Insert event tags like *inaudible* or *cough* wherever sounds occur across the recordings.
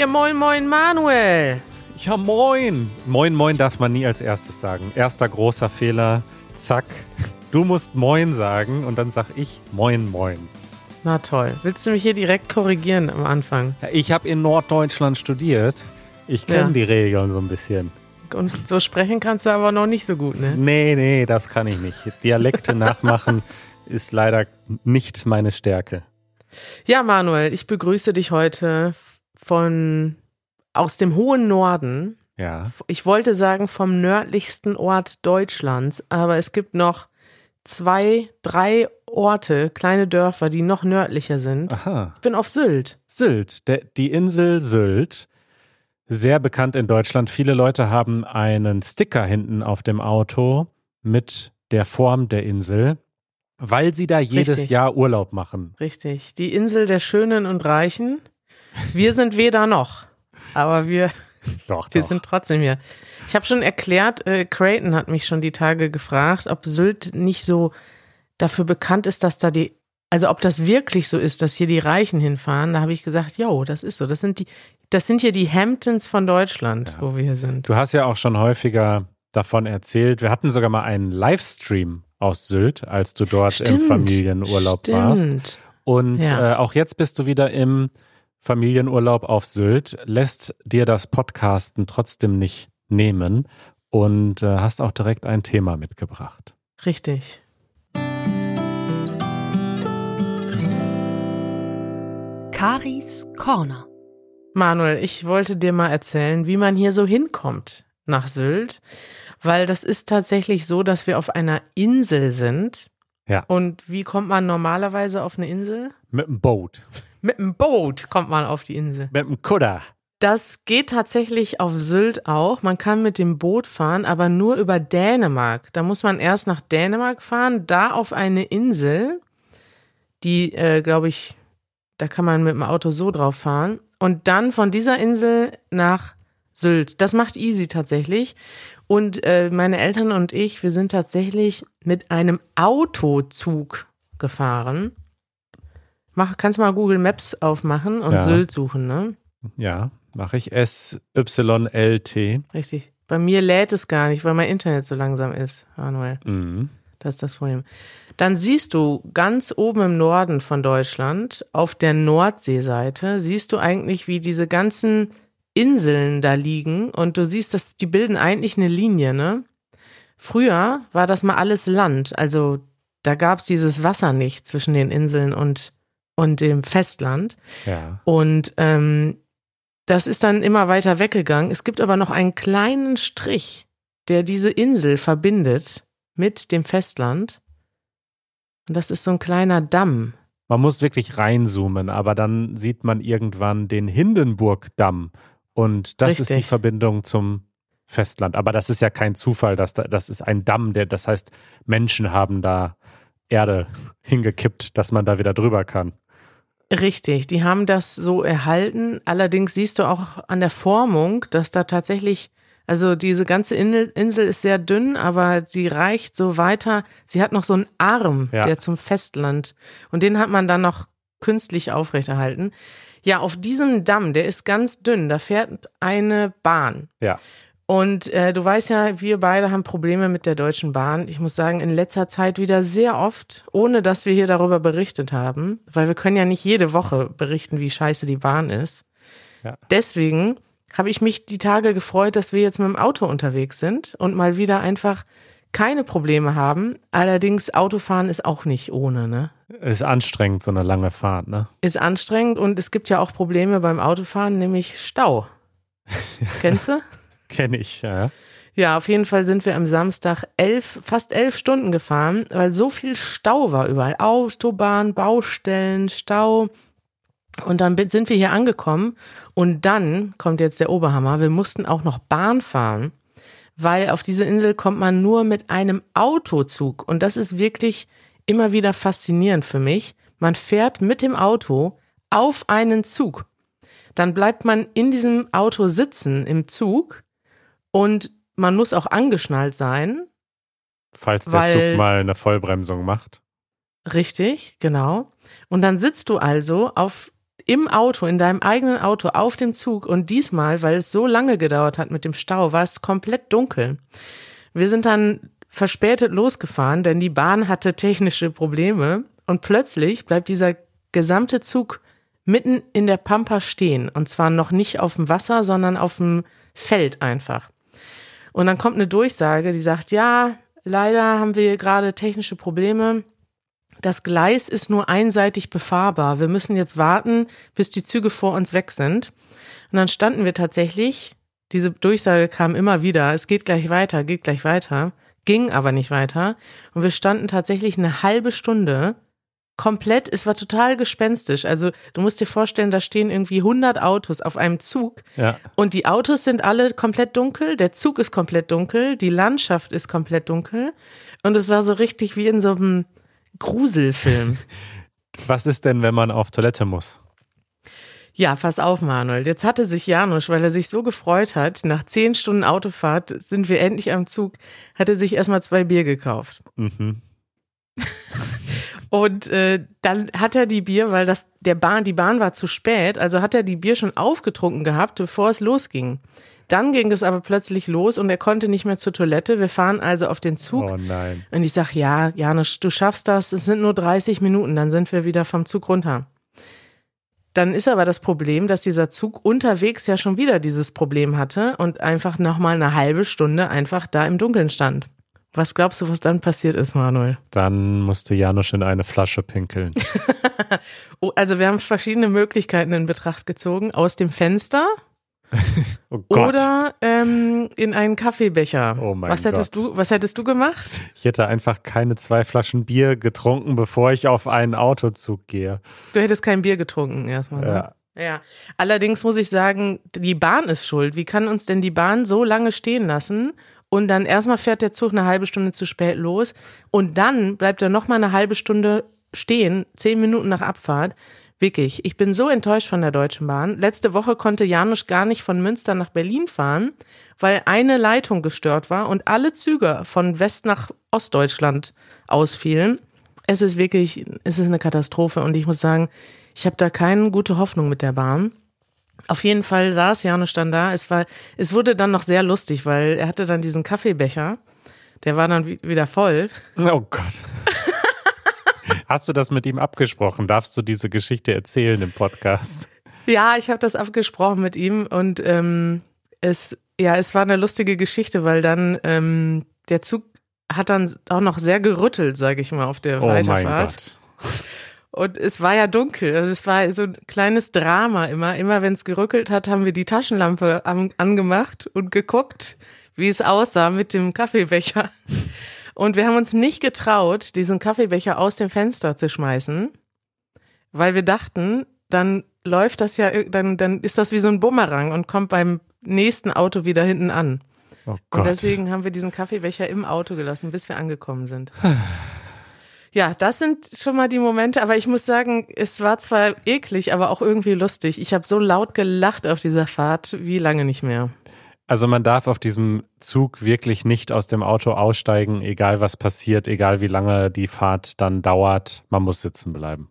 Ja, moin, moin, Manuel. Ja, moin. Moin, moin darf man nie als erstes sagen. Erster großer Fehler. Zack. Du musst moin sagen und dann sag ich moin, moin. Na toll. Willst du mich hier direkt korrigieren am Anfang? Ja, ich habe in Norddeutschland studiert. Ich kenne Ja. die Regeln so ein bisschen. Und so sprechen kannst du aber noch nicht so gut, ne? Nee, nee, das kann ich nicht. Dialekte nachmachen *laughs* ist leider nicht meine Stärke. Ja, Manuel, ich begrüße dich heute von aus dem hohen Norden. Ja. Ich wollte sagen vom nördlichsten Ort Deutschlands, aber es gibt noch zwei, drei Orte, kleine Dörfer, die noch nördlicher sind. Aha. Ich bin auf Sylt. Sylt, der, die Insel Sylt, sehr bekannt in Deutschland. Viele Leute haben einen Sticker hinten auf dem Auto mit der Form der Insel, weil sie da jedes Richtig. Jahr Urlaub machen. Richtig. Die Insel der Schönen und Reichen. Wir sind weder noch, aber wir, Doch, wir doch. sind trotzdem hier. Ich habe schon erklärt, äh, Creighton hat mich schon die Tage gefragt, ob Sylt nicht so dafür bekannt ist, dass da die, also ob das wirklich so ist, dass hier die Reichen hinfahren. Da habe ich gesagt, jo, das ist so. Das sind die, das sind hier die Hamptons von Deutschland, wo wir hier sind. Du hast ja auch schon häufiger davon erzählt. Wir hatten sogar mal einen Livestream aus Sylt, als du dort im Familienurlaub stimmt. warst. Und Ja. äh, auch jetzt bist du wieder im Familienurlaub auf Sylt, lässt dir das Podcasten trotzdem nicht nehmen und äh, hast auch direkt ein Thema mitgebracht. Richtig. Karis Corner. Manuel, ich wollte dir mal erzählen, wie man hier so hinkommt nach Sylt, weil das ist tatsächlich so, dass wir auf einer Insel sind. Ja. Und wie kommt man normalerweise auf eine Insel? Mit dem Boot, Mit einem Boot kommt man auf die Insel. mit dem Kudder. Das geht tatsächlich auf Sylt auch. Man kann mit dem Boot fahren, aber nur über Dänemark. Da muss man erst nach Dänemark fahren, da auf eine Insel, die, äh, glaube ich, da kann man mit dem Auto so drauf fahren. Und dann von dieser Insel nach Sylt. Das macht easy tatsächlich. Und äh, meine Eltern und ich, wir sind tatsächlich mit einem Autozug gefahren. Mach, kannst mal Google Maps aufmachen und Ja. Sylt suchen, ne? Ja, mache ich. S-Y-L-T. Richtig. Bei mir lädt es gar nicht, weil mein Internet so langsam ist, Manuel. Mhm. Das ist das Problem. Dann siehst du ganz oben im Norden von Deutschland, auf der Nordseeseite, siehst du eigentlich, wie diese ganzen Inseln da liegen und du siehst, dass die bilden eigentlich eine Linie, ne? Früher war das mal alles Land, also da gab es dieses Wasser nicht zwischen den Inseln und, und dem Festland. Ja. Und ähm, das ist dann immer weiter weggegangen. Es gibt aber noch einen kleinen Strich, der diese Insel verbindet mit dem Festland. Und das ist so ein kleiner Damm. Man muss wirklich reinzoomen, aber dann sieht man irgendwann den Hindenburgdamm. Und das ist die Richtig. Verbindung zum Festland. Aber das ist ja kein Zufall, dass da, das ist ein Damm, der, das heißt, Menschen haben da Erde hingekippt, dass man da wieder drüber kann. Richtig, die haben das so erhalten. Allerdings siehst du auch an der Formung, dass da tatsächlich, also diese ganze Insel, ist sehr dünn, aber sie reicht so weiter. Sie hat noch so einen Arm, Ja. der zum Festland. Und den hat man dann noch künstlich aufrechterhalten. Ja, auf diesem Damm, der ist ganz dünn, da fährt eine Bahn. Ja. Und äh, du weißt ja, wir beide haben Probleme mit der Deutschen Bahn. Ich muss sagen, in letzter Zeit wieder sehr oft, ohne dass wir hier darüber berichtet haben, weil wir können ja nicht jede Woche berichten, wie scheiße die Bahn ist. Ja. Deswegen habe ich mich die Tage gefreut, dass wir jetzt mit dem Auto unterwegs sind und mal wieder einfach keine Probleme haben. Allerdings Autofahren ist auch nicht ohne, ne? Ist anstrengend, so eine lange Fahrt, ne? Ist anstrengend und es gibt ja auch Probleme beim Autofahren, nämlich Stau. *laughs* Kennst du? Kenne ich, ja. Ja, auf jeden Fall sind wir am Samstag elf, fast elf Stunden gefahren, weil so viel Stau war überall. Autobahn, Baustellen, Stau. Und dann sind wir hier angekommen und dann kommt jetzt der Oberhammer. Wir mussten auch noch Bahn fahren, weil auf diese Insel kommt man nur mit einem Autozug. Und das ist wirklich immer wieder faszinierend für mich. Man fährt mit dem Auto auf einen Zug. Dann bleibt man in diesem Auto sitzen im Zug und man muss auch angeschnallt sein. Falls der Weil- Zug mal eine Vollbremsung macht. Richtig, genau. Und dann sitzt du also auf im Auto, in deinem eigenen Auto, auf dem Zug und diesmal, weil es so lange gedauert hat mit dem Stau, war es komplett dunkel. Wir sind dann verspätet losgefahren, denn die Bahn hatte technische Probleme und plötzlich bleibt dieser gesamte Zug mitten in der Pampa stehen und zwar noch nicht auf dem Wasser, sondern auf dem Feld einfach. Und dann kommt eine Durchsage, die sagt, ja, leider haben wir gerade technische Probleme. Das Gleis ist nur einseitig befahrbar. Wir müssen jetzt warten, bis die Züge vor uns weg sind. Und dann standen wir tatsächlich, diese Durchsage kam immer wieder, es geht gleich weiter, geht gleich weiter, ging aber nicht weiter. Und wir standen tatsächlich eine halbe Stunde komplett, es war total gespenstisch. Also du musst dir vorstellen, da stehen irgendwie 100 Autos auf einem Zug Ja. und die Autos sind alle komplett dunkel, der Zug ist komplett dunkel, die Landschaft ist komplett dunkel und es war so richtig wie in so einem Gruselfilm. *laughs* Was ist denn, wenn man auf Toilette muss? Ja, pass auf, Manuel. Jetzt hatte sich Janusz, weil er sich so gefreut hat, nach zehn Stunden Autofahrt sind wir endlich am Zug, hat er sich erstmal zwei Bier gekauft. Mhm. *laughs* Und äh, dann hat er die Bier, weil das der Bahn, die Bahn war zu spät, also hat er die Bier schon aufgetrunken gehabt, bevor es losging. Dann ging es aber plötzlich los und er konnte nicht mehr zur Toilette. Wir fahren also auf den Zug. Oh nein. Und ich sag, ja, Janusz, du schaffst das. Es sind nur 30 Minuten, dann sind wir wieder vom Zug runter. Dann ist aber das Problem, dass dieser Zug unterwegs ja schon wieder dieses Problem hatte und einfach nochmal eine halbe Stunde einfach da im Dunkeln stand. Was glaubst du, was dann passiert ist, Manuel? Dann musste Janusz in eine Flasche pinkeln. *laughs* Oh, also wir haben verschiedene Möglichkeiten in Betracht gezogen. Aus dem Fenster *laughs* Oh Gott. oder ähm, in einen Kaffeebecher. Oh mein was hättest du, was hättest du gemacht? Ich hätte einfach keine zwei Flaschen Bier getrunken, bevor ich auf einen Autozug gehe. Du hättest kein Bier getrunken erstmal. Ne? Ja. Ja, allerdings muss ich sagen, die Bahn ist schuld. Wie kann uns denn die Bahn so lange stehen lassen? Und dann erstmal fährt der Zug eine halbe Stunde zu spät los und dann bleibt er noch mal eine halbe Stunde stehen, zehn Minuten nach Abfahrt. Wirklich, ich bin so enttäuscht von der Deutschen Bahn. Letzte Woche konnte Janusz gar nicht von Münster nach Berlin fahren, weil eine Leitung gestört war und alle Züge von West nach Ostdeutschland ausfielen. Es ist wirklich, es ist eine Katastrophe und ich muss sagen, ich habe da keine gute Hoffnung mit der Bahn. Auf jeden Fall saß Janusz dann da. Es war, es wurde dann noch sehr lustig, weil er hatte dann diesen Kaffeebecher. Der war dann wi- wieder voll. Oh Gott. *laughs* Hast du das mit ihm abgesprochen? Darfst du diese Geschichte erzählen im Podcast? Ja, ich habe das abgesprochen mit ihm und ähm, es, ja, es war eine lustige Geschichte, weil dann ähm, der Zug hat dann auch noch sehr gerüttelt, sage ich mal, auf der Oh mein Weiterfahrt. Gott. Und es war ja dunkel. Also es war so ein kleines Drama immer. Immer wenn es gerückelt hat, haben wir die Taschenlampe am, angemacht und geguckt, wie es aussah mit dem Kaffeebecher. Und wir haben uns nicht getraut, diesen Kaffeebecher aus dem Fenster zu schmeißen, weil wir dachten, dann läuft das ja, dann, dann ist das wie so ein Bumerang und kommt beim nächsten Auto wieder hinten an. Oh Und Gott. deswegen haben wir diesen Kaffeebecher im Auto gelassen, bis wir angekommen sind. *sighs* Ja, das sind schon mal die Momente, aber ich muss sagen, es war zwar eklig, aber auch irgendwie lustig. Ich habe so laut gelacht auf dieser Fahrt wie lange nicht mehr. Also man darf auf diesem Zug wirklich nicht aus dem Auto aussteigen, egal was passiert, egal wie lange die Fahrt dann dauert. Man muss sitzen bleiben.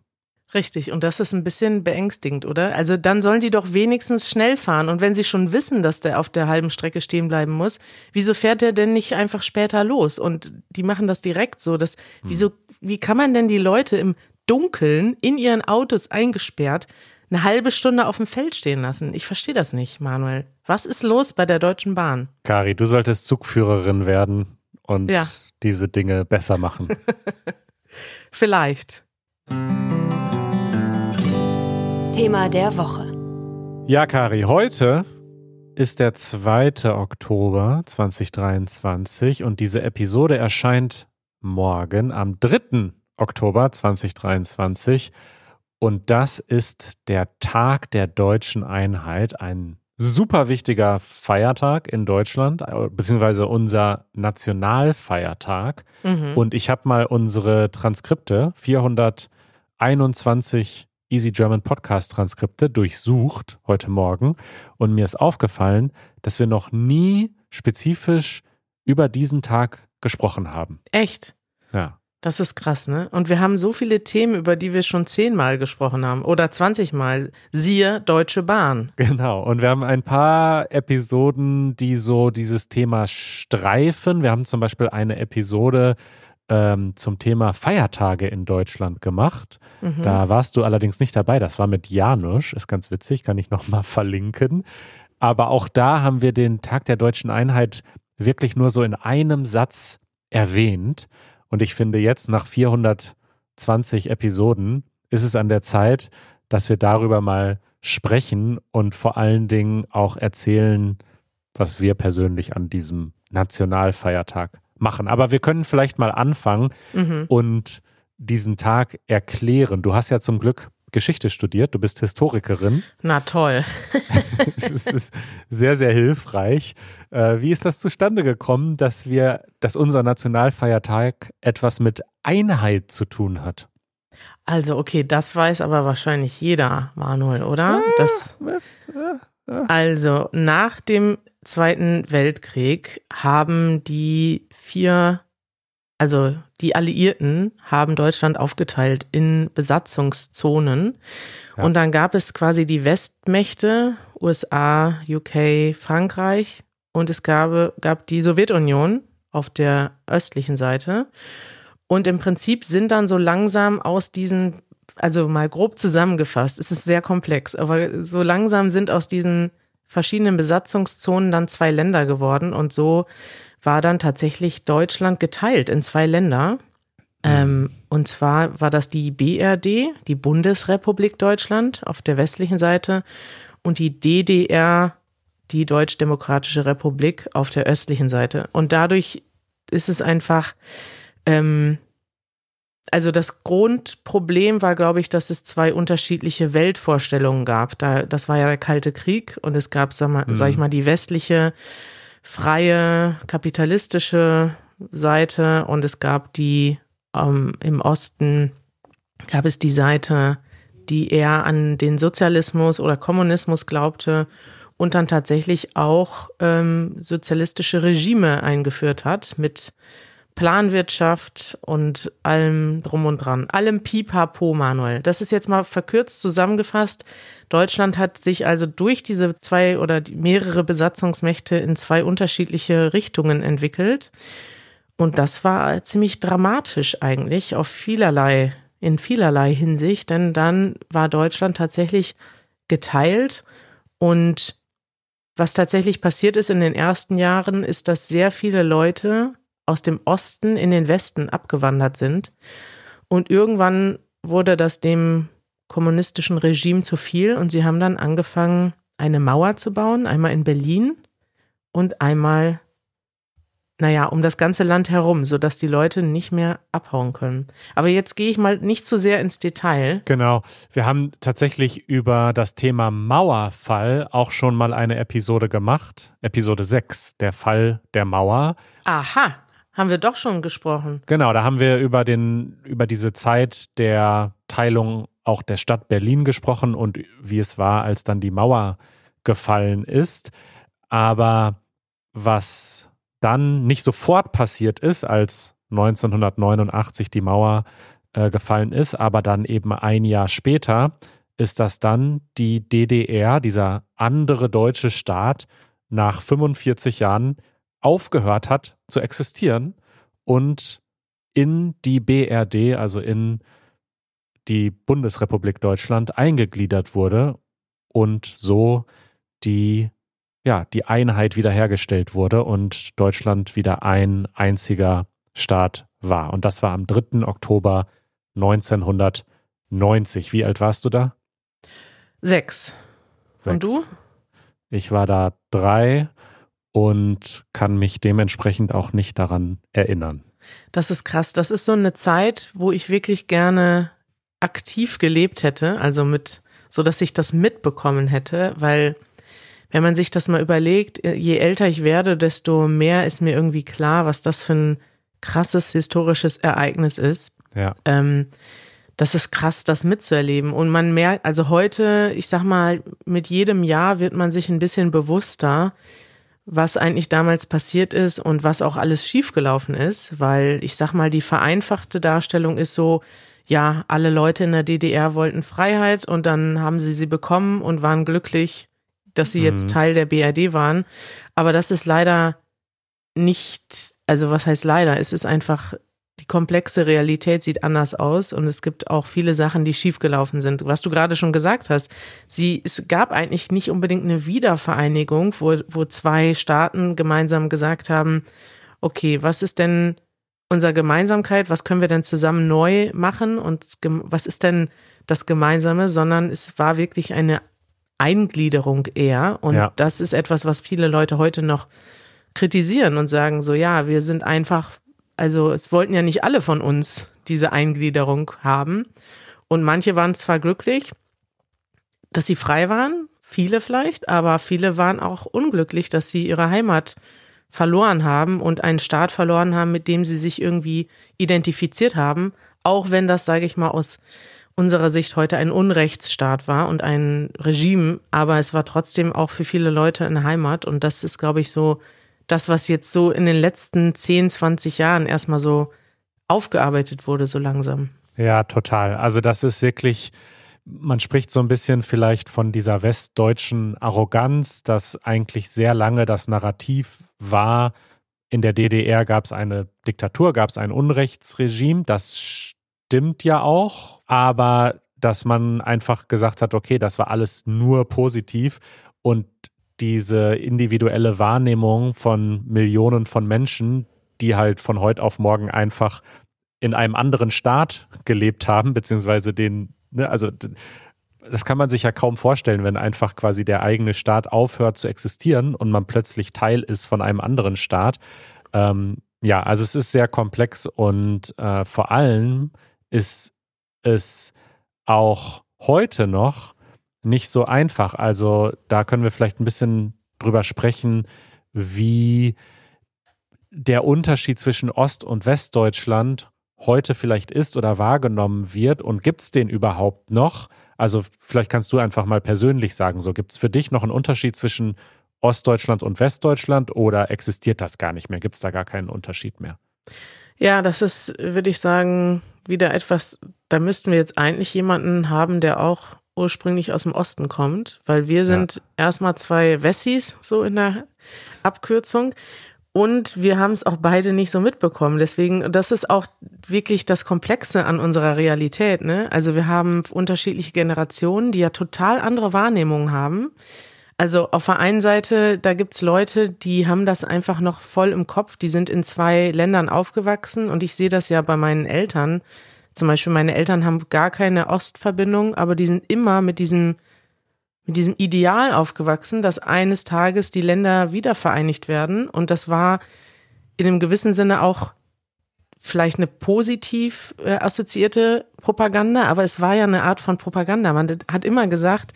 Richtig, und das ist ein bisschen beängstigend, oder? Also dann sollen die doch wenigstens schnell fahren. Und wenn sie schon wissen, dass der auf der halben Strecke stehen bleiben muss, wieso fährt der denn nicht einfach später los? Und die machen das direkt so. Dass, wieso, wie kann man denn die Leute im Dunkeln in ihren Autos eingesperrt eine halbe Stunde auf dem Feld stehen lassen? Ich verstehe das nicht, Manuel. Was ist los bei der Deutschen Bahn? Kari, du solltest Zugführerin werden und Ja. diese Dinge besser machen. *laughs* Vielleicht. Thema der Woche. Ja, Kari, heute ist der 2. Oktober 2023 und diese Episode erscheint morgen am 3. Oktober 2023 und das ist der Tag der deutschen Einheit, ein super wichtiger Feiertag in Deutschland, äh, beziehungsweise unser Nationalfeiertag. Mhm. Und ich habe mal unsere Transkripte, 421 Easy German Podcast Transkripte durchsucht heute Morgen und mir ist aufgefallen, dass wir noch nie spezifisch über diesen Tag gesprochen haben. Echt? Ja. Das ist krass, ne? Und wir haben so viele Themen, über die wir schon zehnmal gesprochen haben oder zwanzigmal. Siehe Deutsche Bahn. Genau. Und wir haben ein paar Episoden, die so dieses Thema streifen. Wir haben zum Beispiel eine Episode ähm, zum Thema Feiertage in Deutschland gemacht. Mhm. Da warst du allerdings nicht dabei. Das war mit Janusz. Ist ganz witzig, kann ich nochmal verlinken. Aber auch da haben wir den Tag der deutschen Einheit wirklich nur so in einem Satz erwähnt. Und ich finde jetzt nach 420 Episoden ist es an der Zeit, dass wir darüber mal sprechen und vor allen Dingen auch erzählen, was wir persönlich an diesem Nationalfeiertag machen. Aber wir können vielleicht mal anfangen Mhm. und diesen Tag erklären. Du hast ja zum Glück Geschichte studiert, du bist Historikerin. Na toll. *laughs* Es ist sehr, sehr hilfreich. Äh, Wie ist das zustande gekommen, dass wir, dass unser Nationalfeiertag etwas mit Einheit zu tun hat? Also, okay, das weiß aber wahrscheinlich jeder, Manuel, oder? Das, also, nach dem Zweiten Weltkrieg haben die vier, also die Alliierten haben Deutschland aufgeteilt in Besatzungszonen. Ja. Und dann gab es quasi die Westmächte, USA, UK, Frankreich und es gab, gab die Sowjetunion auf der östlichen Seite. Und im Prinzip sind dann so langsam aus diesen, also mal grob zusammengefasst, es ist sehr komplex, aber so langsam sind aus diesen verschiedenen Besatzungszonen dann zwei Länder geworden und so war dann tatsächlich Deutschland geteilt in zwei Länder. Ähm, und zwar war das die BRD, die Bundesrepublik Deutschland auf der westlichen Seite und die DDR, die Deutsch-Demokratische Republik auf der östlichen Seite. Und dadurch ist es einfach, ähm, also das Grundproblem war, glaube ich, dass es zwei unterschiedliche Weltvorstellungen gab. Da, das war ja der Kalte Krieg und es gab, sag, mal, Mhm. sag ich mal, die westliche, freie, kapitalistische Seite und es gab die ähm, im Osten, gab es die Seite, die eher an den Sozialismus oder Kommunismus glaubte und dann tatsächlich auch ähm, sozialistische Regime eingeführt hat mit Planwirtschaft und allem drum und dran. Allem Pipapo, Manuel. Das ist jetzt mal verkürzt zusammengefasst. Deutschland hat sich also durch diese zwei oder mehrere Besatzungsmächte in zwei unterschiedliche Richtungen entwickelt. Und das war ziemlich dramatisch eigentlich auf vielerlei, in vielerlei Hinsicht, denn dann war Deutschland tatsächlich geteilt und was tatsächlich passiert ist in den ersten Jahren, ist, dass sehr viele Leute aus dem Osten in den Westen abgewandert sind. Und irgendwann wurde das dem kommunistischen Regime zu viel und sie haben dann angefangen, eine Mauer zu bauen, einmal in Berlin und einmal, naja, um das ganze Land herum, sodass die Leute nicht mehr abhauen können. Aber jetzt gehe ich mal nicht zu sehr ins Detail. Genau. Wir haben tatsächlich über das Thema Mauerfall auch schon mal eine Episode gemacht. Episode 6, der Fall der Mauer. Aha, haben wir doch schon gesprochen. Genau, da haben wir über den, über diese Zeit der Teilung auch der Stadt Berlin gesprochen und wie es war, als dann die Mauer gefallen ist. Aber was dann nicht sofort passiert ist, als 1989 die Mauer äh, gefallen ist, aber dann eben ein Jahr später, ist, dass dann die DDR, dieser andere deutsche Staat, nach 45 Jahren aufgehört hat zu existieren und in die BRD, also in die Bundesrepublik Deutschland, eingegliedert wurde und so die, ja, die Einheit wiederhergestellt wurde und Deutschland wieder ein einziger Staat war. Und das war am 3. Oktober 1990. Wie alt warst du da? Sechs. Und du? Ich war da drei und kann mich dementsprechend auch nicht daran erinnern. Das ist krass. Das ist so eine Zeit, wo ich wirklich gerne aktiv gelebt hätte, also mit, so dass ich das mitbekommen hätte, weil wenn man sich das mal überlegt, je älter ich werde, desto mehr ist mir irgendwie klar, was das für ein krasses historisches Ereignis ist. Ja. Ähm, das ist krass, das mitzuerleben. Und man merkt, also heute, ich sag mal, mit jedem Jahr wird man sich ein bisschen bewusster, was eigentlich damals passiert ist und was auch alles schiefgelaufen ist, weil ich sag mal, die vereinfachte Darstellung ist so, ja, alle Leute in der DDR wollten Freiheit und dann haben sie sie bekommen und waren glücklich, dass sie jetzt Mhm. Teil der BRD waren. Aber das ist leider nicht, also was heißt leider? Es ist einfach, die komplexe Realität sieht anders aus und es gibt auch viele Sachen, die schiefgelaufen sind. Was du gerade schon gesagt hast, sie, es gab eigentlich nicht unbedingt eine Wiedervereinigung, wo, wo zwei Staaten gemeinsam gesagt haben, okay, was ist denn unsere Gemeinsamkeit, was können wir denn zusammen neu machen und was ist denn das Gemeinsame, sondern es war wirklich eine Eingliederung eher. Und Ja. das ist etwas, was viele Leute heute noch kritisieren und sagen so, ja, wir sind einfach, also es wollten ja nicht alle von uns diese Eingliederung haben. Und manche waren zwar glücklich, dass sie frei waren, viele vielleicht, aber viele waren auch unglücklich, dass sie ihre Heimat verloren haben und einen Staat verloren haben, mit dem sie sich irgendwie identifiziert haben, auch wenn das, sage ich mal, aus unserer Sicht heute ein Unrechtsstaat war und ein Regime, aber es war trotzdem auch für viele Leute eine Heimat und das ist, glaube ich, so das, was jetzt so in den letzten 10, 20 Jahren erstmal so aufgearbeitet wurde, so langsam. Ja, total. Also das ist wirklich, man spricht so ein bisschen vielleicht von dieser westdeutschen Arroganz, dass eigentlich sehr lange das Narrativ war, in der DDR gab es eine Diktatur, gab es ein Unrechtsregime, das stimmt ja auch, aber dass man einfach gesagt hat, okay, das war alles nur positiv und diese individuelle Wahrnehmung von Millionen von Menschen, die halt von heute auf morgen einfach in einem anderen Staat gelebt haben, beziehungsweise den, ne, also das kann man sich ja kaum vorstellen, wenn einfach quasi der eigene Staat aufhört zu existieren und man plötzlich Teil ist von einem anderen Staat. Ähm, ja, also es ist sehr komplex und äh, vor allem ist es auch heute noch nicht so einfach. Also da können wir vielleicht ein bisschen drüber sprechen, wie der Unterschied zwischen Ost- und Westdeutschland heute vielleicht ist oder wahrgenommen wird und gibt es den überhaupt noch? Also vielleicht kannst du einfach mal persönlich sagen, so gibt es für dich noch einen Unterschied zwischen Ostdeutschland und Westdeutschland oder existiert das gar nicht mehr? Gibt es da gar keinen Unterschied mehr? Ja, das ist, würde ich sagen, wieder etwas, da müssten wir jetzt eigentlich jemanden haben, der auch ursprünglich aus dem Osten kommt, weil wir sind erstmal zwei Wessis, so in der Abkürzung. Und wir haben es auch beide nicht so mitbekommen. Deswegen, das ist auch wirklich das Komplexe an unserer Realität. Ne? Also wir haben unterschiedliche Generationen, die ja total andere Wahrnehmungen haben. Also auf der einen Seite, da gibt's Leute, die haben das einfach noch voll im Kopf. Die sind in zwei Ländern aufgewachsen und ich sehe das ja bei meinen Eltern. Zum Beispiel meine Eltern haben gar keine Ostverbindung, aber die sind immer mit diesem mit diesem Ideal aufgewachsen, dass eines Tages die Länder wieder vereinigt werden. Und das war in einem gewissen Sinne auch vielleicht eine positiv äh, assoziierte Propaganda, aber es war ja eine Art von Propaganda. Man hat immer gesagt,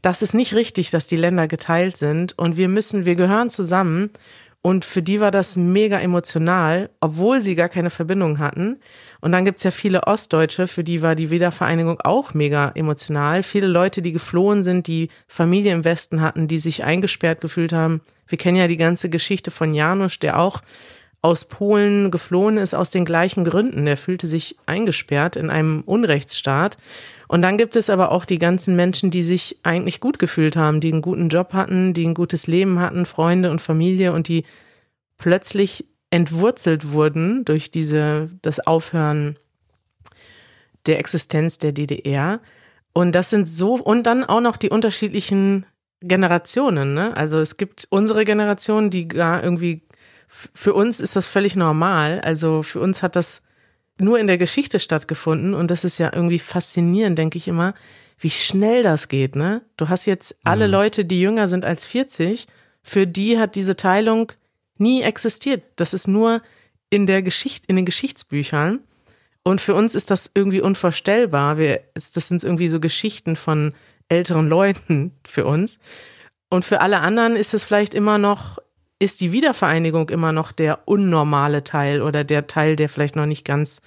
das ist nicht richtig, dass die Länder geteilt sind und wir müssen, wir gehören zusammen. Und für die war das mega emotional, obwohl sie gar keine Verbindung hatten. Und dann gibt's ja viele Ostdeutsche, für die war die Wiedervereinigung auch mega emotional. Viele Leute, die geflohen sind, die Familie im Westen hatten, die sich eingesperrt gefühlt haben. Wir kennen ja die ganze Geschichte von Janusz, der auch aus Polen geflohen ist aus den gleichen Gründen. Der fühlte sich eingesperrt in einem Unrechtsstaat. Und dann gibt es aber auch die ganzen Menschen, die sich eigentlich gut gefühlt haben, die einen guten Job hatten, die ein gutes Leben hatten, Freunde und Familie und die plötzlich entwurzelt wurden durch diese, das Aufhören der Existenz der DDR. Und das sind so, und dann auch noch die unterschiedlichen Generationen, ne? Also es gibt unsere Generation, die gar irgendwie, für uns ist das völlig normal. Also für uns hat das nur in der Geschichte stattgefunden und das ist ja irgendwie faszinierend, denke ich immer, wie schnell das geht, ne? Du hast jetzt alle Mhm. Leute, die jünger sind als 40, für die hat diese Teilung nie existiert. Das ist nur in der Geschichte, in den Geschichtsbüchern. Und für uns ist das irgendwie unvorstellbar. Wir, das sind irgendwie so Geschichten von älteren Leuten *laughs* für uns. Und für alle anderen ist es vielleicht immer noch, ist die Wiedervereinigung immer noch der unnormale Teil oder der Teil, der vielleicht noch nicht ganz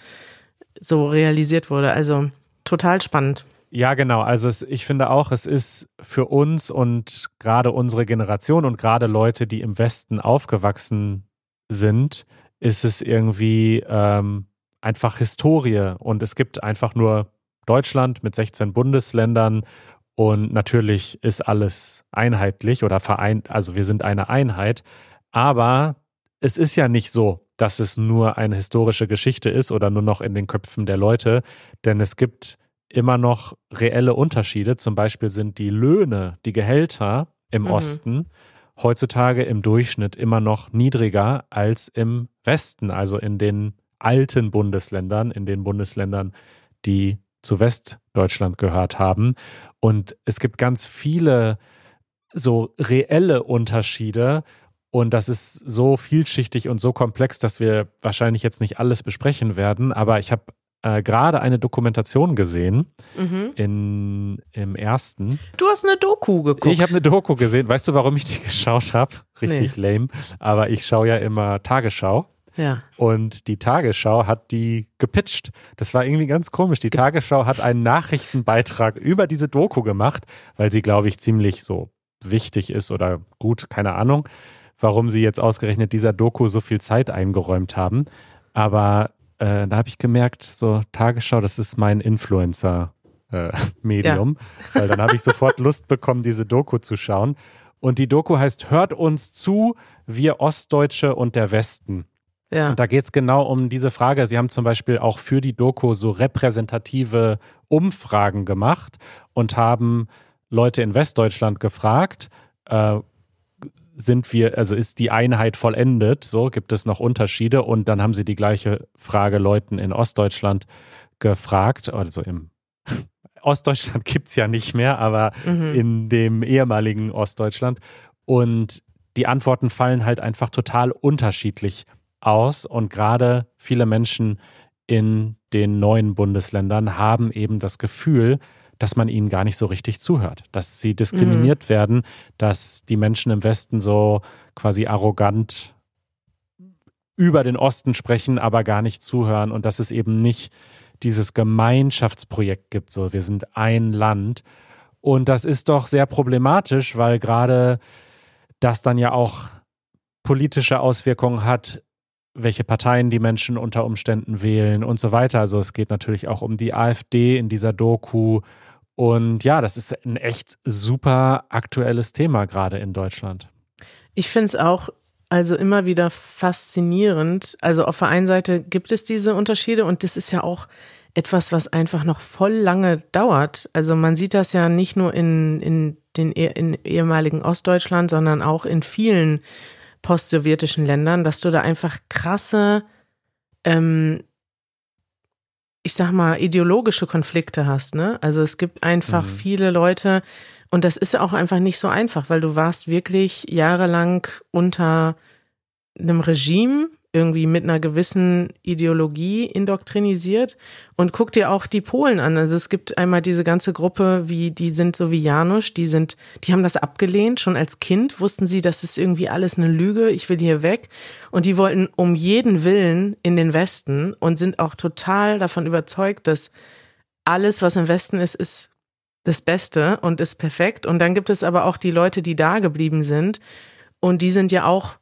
so realisiert wurde. Also total spannend. Ja, genau. Also es, ich finde auch, es ist für uns und gerade unsere Generation und gerade Leute, die im Westen aufgewachsen sind, ist es irgendwie ähm, einfach Historie. Und es gibt einfach nur Deutschland mit 16 Bundesländern und natürlich ist alles einheitlich oder vereint, also wir sind eine Einheit. Aber es ist ja nicht so, dass es nur eine historische Geschichte ist oder nur noch in den Köpfen der Leute, denn es gibt immer noch reelle Unterschiede. Zum Beispiel sind die Löhne, die Gehälter im mhm. Osten heutzutage im Durchschnitt immer noch niedriger als im Westen, also in den alten Bundesländern, in den Bundesländern, die zu Westdeutschland gehört haben. Und es gibt ganz viele so reelle Unterschiede. Und das ist so vielschichtig und so komplex, dass wir wahrscheinlich jetzt nicht alles besprechen werden. Aber ich habe äh, gerade eine Dokumentation gesehen mhm. in, im ersten. Du hast eine Doku geguckt. Ich habe eine Doku gesehen. Weißt du, warum ich die *laughs* geschaut habe? Richtig nee. lame. Aber ich schaue ja immer Tagesschau. Ja. Und die Tagesschau hat die gepitcht. Das war irgendwie ganz komisch. Die Tagesschau hat einen Nachrichtenbeitrag über diese Doku gemacht, weil sie, glaube ich, ziemlich so wichtig ist oder gut, keine Ahnung, warum sie jetzt ausgerechnet dieser Doku so viel Zeit eingeräumt haben. Aber äh, da habe ich gemerkt, so Tagesschau, das ist mein Influencer-Medium, äh, *laughs* ja. *laughs* weil dann habe ich sofort Lust bekommen, diese Doku zu schauen. Und die Doku heißt Hört uns zu, wir Ostdeutsche und der Westen. Ja. Und da geht es genau um diese Frage. Sie haben zum Beispiel auch für die Doku so repräsentative Umfragen gemacht und haben Leute in Westdeutschland gefragt, äh, sind wir, also ist die Einheit vollendet? So gibt es noch Unterschiede und dann haben sie die gleiche Frage Leuten in Ostdeutschland gefragt, also im *laughs* Ostdeutschland gibt es ja nicht mehr, aber mhm. in dem ehemaligen Ostdeutschland. Und die Antworten fallen halt einfach total unterschiedlich aus und gerade viele Menschen in den neuen Bundesländern haben eben das Gefühl, dass man ihnen gar nicht so richtig zuhört, dass sie diskriminiert mhm. werden, dass die Menschen im Westen so quasi arrogant über den Osten sprechen, aber gar nicht zuhören und dass es eben nicht dieses Gemeinschaftsprojekt gibt, so wir sind ein Land. Und das ist doch sehr problematisch, weil gerade das dann ja auch politische Auswirkungen hat welche Parteien die Menschen unter Umständen wählen und so weiter. Also es geht natürlich auch um die AfD in dieser Doku. Und ja, das ist ein echt super aktuelles Thema gerade in Deutschland. Ich finde es auch also immer wieder faszinierend. Also auf der einen Seite gibt es diese Unterschiede und das ist ja auch etwas, was einfach noch voll lange dauert. Also man sieht das ja nicht nur in, in den in ehemaligen Ostdeutschland, sondern auch in vielen postsowjetischen Ländern, dass du da einfach krasse, ähm, ich sag mal, ideologische Konflikte hast, ne? Also es gibt einfach mhm. viele Leute, und das ist auch einfach nicht so einfach, weil du warst wirklich jahrelang unter einem Regime, irgendwie mit einer gewissen Ideologie indoktrinisiert und guck dir auch die Polen an. Also es gibt einmal diese ganze Gruppe, wie die sind so wie Janusz, die sind, die haben das abgelehnt schon als Kind, wussten sie, das ist irgendwie alles eine Lüge, ich will hier weg und die wollten um jeden Willen in den Westen und sind auch total davon überzeugt, dass alles, was im Westen ist, ist das Beste und ist perfekt. Und dann gibt es aber auch die Leute, die da geblieben sind und die sind ja auch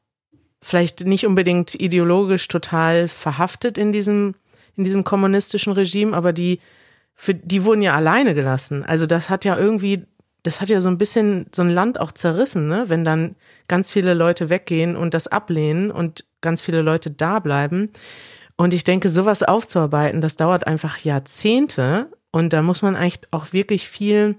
vielleicht nicht unbedingt ideologisch total verhaftet in diesem, in diesem kommunistischen Regime, aber die, für, die wurden ja alleine gelassen. Also das hat ja irgendwie, das hat ja so ein bisschen so ein Land auch zerrissen, ne? wenn dann ganz viele Leute weggehen und das ablehnen und ganz viele Leute da bleiben. Und ich denke, sowas aufzuarbeiten, das dauert einfach Jahrzehnte und da muss man eigentlich auch wirklich viel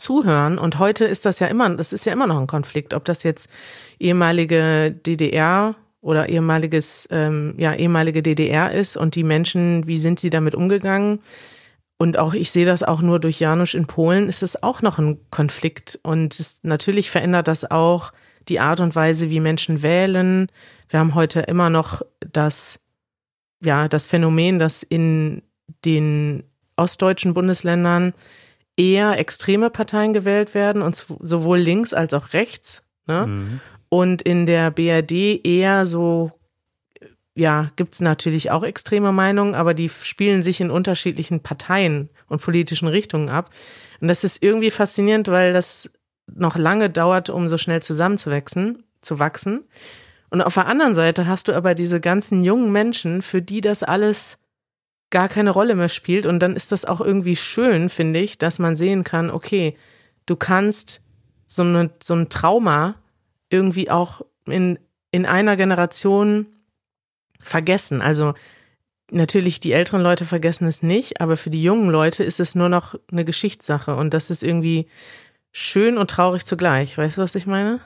zuhören. Und heute ist das ja immer, das ist ja immer noch ein Konflikt, ob das jetzt ehemalige DDR oder ehemaliges, ähm, ja, ehemalige DDR ist und die Menschen, wie sind sie damit umgegangen? Und auch, ich sehe das auch nur durch Janusz in Polen, ist es auch noch ein Konflikt. Und es, natürlich verändert das auch die Art und Weise, wie Menschen wählen. Wir haben heute immer noch das, ja, das Phänomen, dass in den ostdeutschen Bundesländern eher extreme Parteien gewählt werden, und sowohl links als auch rechts. Ne? Mhm. Und in der BRD eher so, ja, gibt es natürlich auch extreme Meinungen, aber die spielen sich in unterschiedlichen Parteien und politischen Richtungen ab. Und das ist irgendwie faszinierend, weil das noch lange dauert, um so schnell zusammenzuwachsen, zu wachsen. Und auf der anderen Seite hast du aber diese ganzen jungen Menschen, für die das alles gar keine Rolle mehr spielt. Und dann ist das auch irgendwie schön, finde ich, dass man sehen kann, okay, du kannst so, eine, so ein Trauma irgendwie auch in, in einer Generation vergessen. Also natürlich, die älteren Leute vergessen es nicht, aber für die jungen Leute ist es nur noch eine Geschichtssache. Und das ist irgendwie schön und traurig zugleich. Weißt du, was ich meine?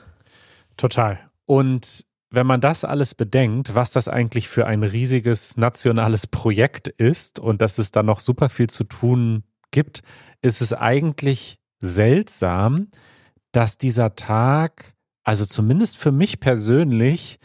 Total. Und wenn man das alles bedenkt, was das eigentlich für ein riesiges nationales Projekt ist und dass es da noch super viel zu tun gibt, ist es eigentlich seltsam, dass dieser Tag, also zumindest für mich persönlich,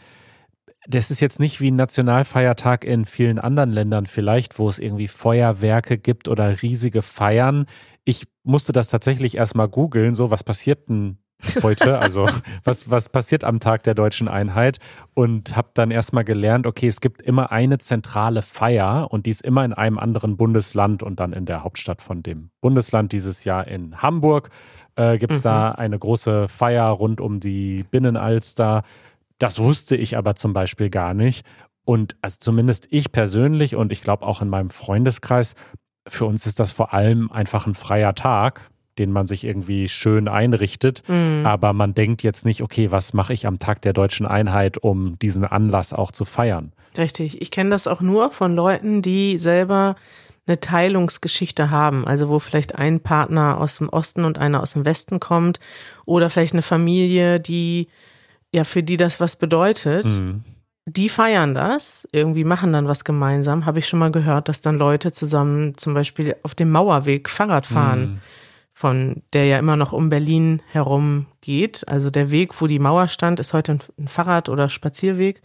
das ist jetzt nicht wie ein Nationalfeiertag in vielen anderen Ländern vielleicht, wo es irgendwie Feuerwerke gibt oder riesige Feiern. Ich musste das tatsächlich erstmal googeln, so was passiert denn heute, also was, was passiert am Tag der deutschen Einheit und habe dann erstmal gelernt, okay, es gibt immer eine zentrale Feier und die ist immer in einem anderen Bundesland und dann in der Hauptstadt von dem Bundesland, dieses Jahr in Hamburg. Äh, gibt es mhm. da eine große Feier rund um die Binnenalster. Das wusste ich aber zum Beispiel gar nicht. Und also zumindest ich persönlich und ich glaube auch in meinem Freundeskreis, für uns ist das vor allem einfach ein freier Tag den man sich irgendwie schön einrichtet. Mhm. Aber man denkt jetzt nicht, okay, was mache ich am Tag der deutschen Einheit, um diesen Anlass auch zu feiern? Richtig. Ich kenne das auch nur von Leuten, die selber eine Teilungsgeschichte haben, also wo vielleicht ein Partner aus dem Osten und einer aus dem Westen kommt oder vielleicht eine Familie, die ja für die das was bedeutet. Mhm. Die feiern das, irgendwie machen dann was gemeinsam. Habe ich schon mal gehört, dass dann Leute zusammen zum Beispiel auf dem Mauerweg Fahrrad fahren. Mhm von der ja immer noch um Berlin herum geht. Also der Weg, wo die Mauer stand, ist heute ein Fahrrad- oder Spazierweg.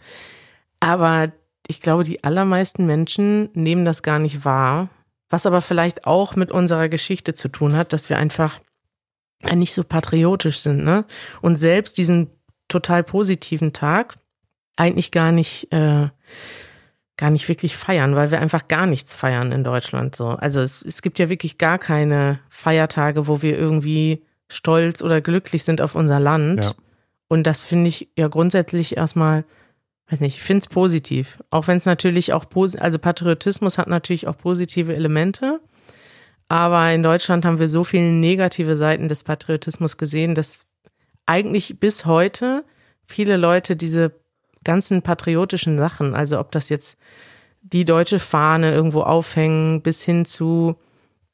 Aber ich glaube, die allermeisten Menschen nehmen das gar nicht wahr. Was aber vielleicht auch mit unserer Geschichte zu tun hat, dass wir einfach nicht so patriotisch sind, ne? Und selbst diesen total positiven Tag eigentlich gar nicht äh, gar nicht wirklich feiern, weil wir einfach gar nichts feiern in Deutschland so. Also es, es gibt ja wirklich gar keine Feiertage, wo wir irgendwie stolz oder glücklich sind auf unser Land. Ja. Und das finde ich ja grundsätzlich erstmal, weiß nicht, ich finde es positiv. Auch wenn es natürlich auch, also Patriotismus hat natürlich auch positive Elemente. Aber in Deutschland haben wir so viele negative Seiten des Patriotismus gesehen, dass eigentlich bis heute viele Leute diese ganzen patriotischen Sachen, also ob das jetzt die deutsche Fahne irgendwo aufhängen, bis hin zu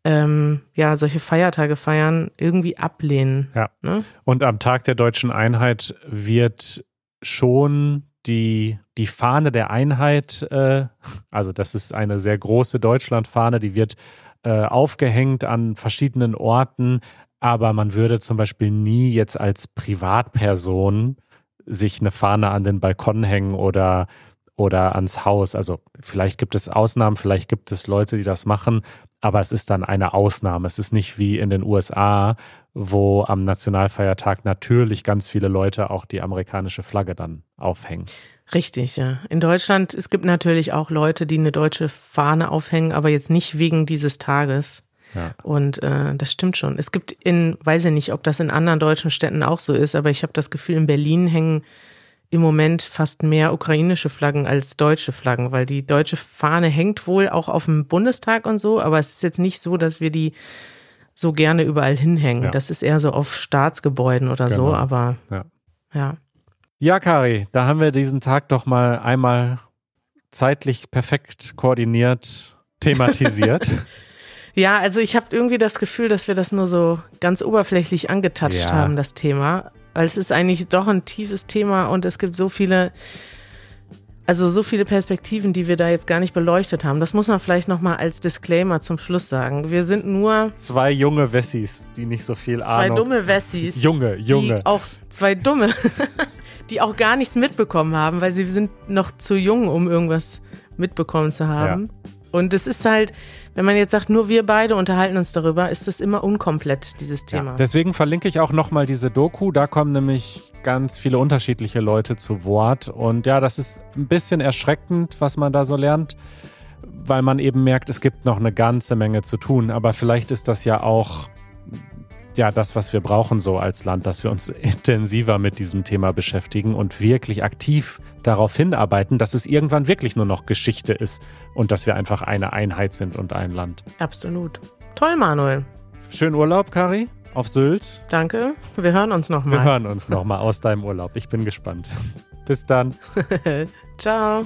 ähm, ja, solche Feiertage feiern, irgendwie ablehnen. Ja. Ne? Und am Tag der deutschen Einheit wird schon die, die Fahne der Einheit, äh, also das ist eine sehr große Deutschlandfahne, die wird äh, aufgehängt an verschiedenen Orten, aber man würde zum Beispiel nie jetzt als Privatperson sich eine Fahne an den Balkon hängen oder, oder ans Haus. Also vielleicht gibt es Ausnahmen, vielleicht gibt es Leute, die das machen, aber es ist dann eine Ausnahme. Es ist nicht wie in den USA, wo am Nationalfeiertag natürlich ganz viele Leute auch die amerikanische Flagge dann aufhängen. Richtig, ja. In Deutschland, es gibt natürlich auch Leute, die eine deutsche Fahne aufhängen, aber jetzt nicht wegen dieses Tages. Ja. Und äh, das stimmt schon. Es gibt in, weiß ich nicht, ob das in anderen deutschen Städten auch so ist, aber ich habe das Gefühl, in Berlin hängen im Moment fast mehr ukrainische Flaggen als deutsche Flaggen, weil die deutsche Fahne hängt wohl auch auf dem Bundestag und so, aber es ist jetzt nicht so, dass wir die so gerne überall hinhängen. Ja. Das ist eher so auf Staatsgebäuden oder genau. so, aber ja. ja. Ja, Kari, da haben wir diesen Tag doch mal einmal zeitlich perfekt koordiniert *laughs* thematisiert. Ja, also ich habe irgendwie das Gefühl, dass wir das nur so ganz oberflächlich angetatscht ja. haben, das Thema. Weil es ist eigentlich doch ein tiefes Thema und es gibt so viele, also so viele Perspektiven, die wir da jetzt gar nicht beleuchtet haben. Das muss man vielleicht nochmal als Disclaimer zum Schluss sagen. Wir sind nur zwei junge Wessis, die nicht so viel Ahnung. Zwei dumme Wessis. Junge, junge. Die auch zwei dumme, *laughs* die auch gar nichts mitbekommen haben, weil sie sind noch zu jung, um irgendwas mitbekommen zu haben. Ja. Und es ist halt, wenn man jetzt sagt, nur wir beide unterhalten uns darüber, ist das immer unkomplett, dieses Thema. Ja, deswegen verlinke ich auch nochmal diese Doku. Da kommen nämlich ganz viele unterschiedliche Leute zu Wort. Und ja, das ist ein bisschen erschreckend, was man da so lernt. weil man eben merkt, es gibt noch eine ganze Menge zu tun. Aber vielleicht ist das ja auch ja das, was wir brauchen so als Land, dass wir uns intensiver mit diesem Thema beschäftigen und wirklich aktiv darauf hinarbeiten, dass es irgendwann wirklich nur noch Geschichte ist und dass wir einfach eine Einheit sind und ein Land. Absolut. Toll, Manuel. Schönen Urlaub, Kari, auf Sylt. Danke. Wir hören uns nochmal. Wir hören uns nochmal aus deinem Urlaub. Ich bin gespannt. Bis dann. *laughs* Ciao.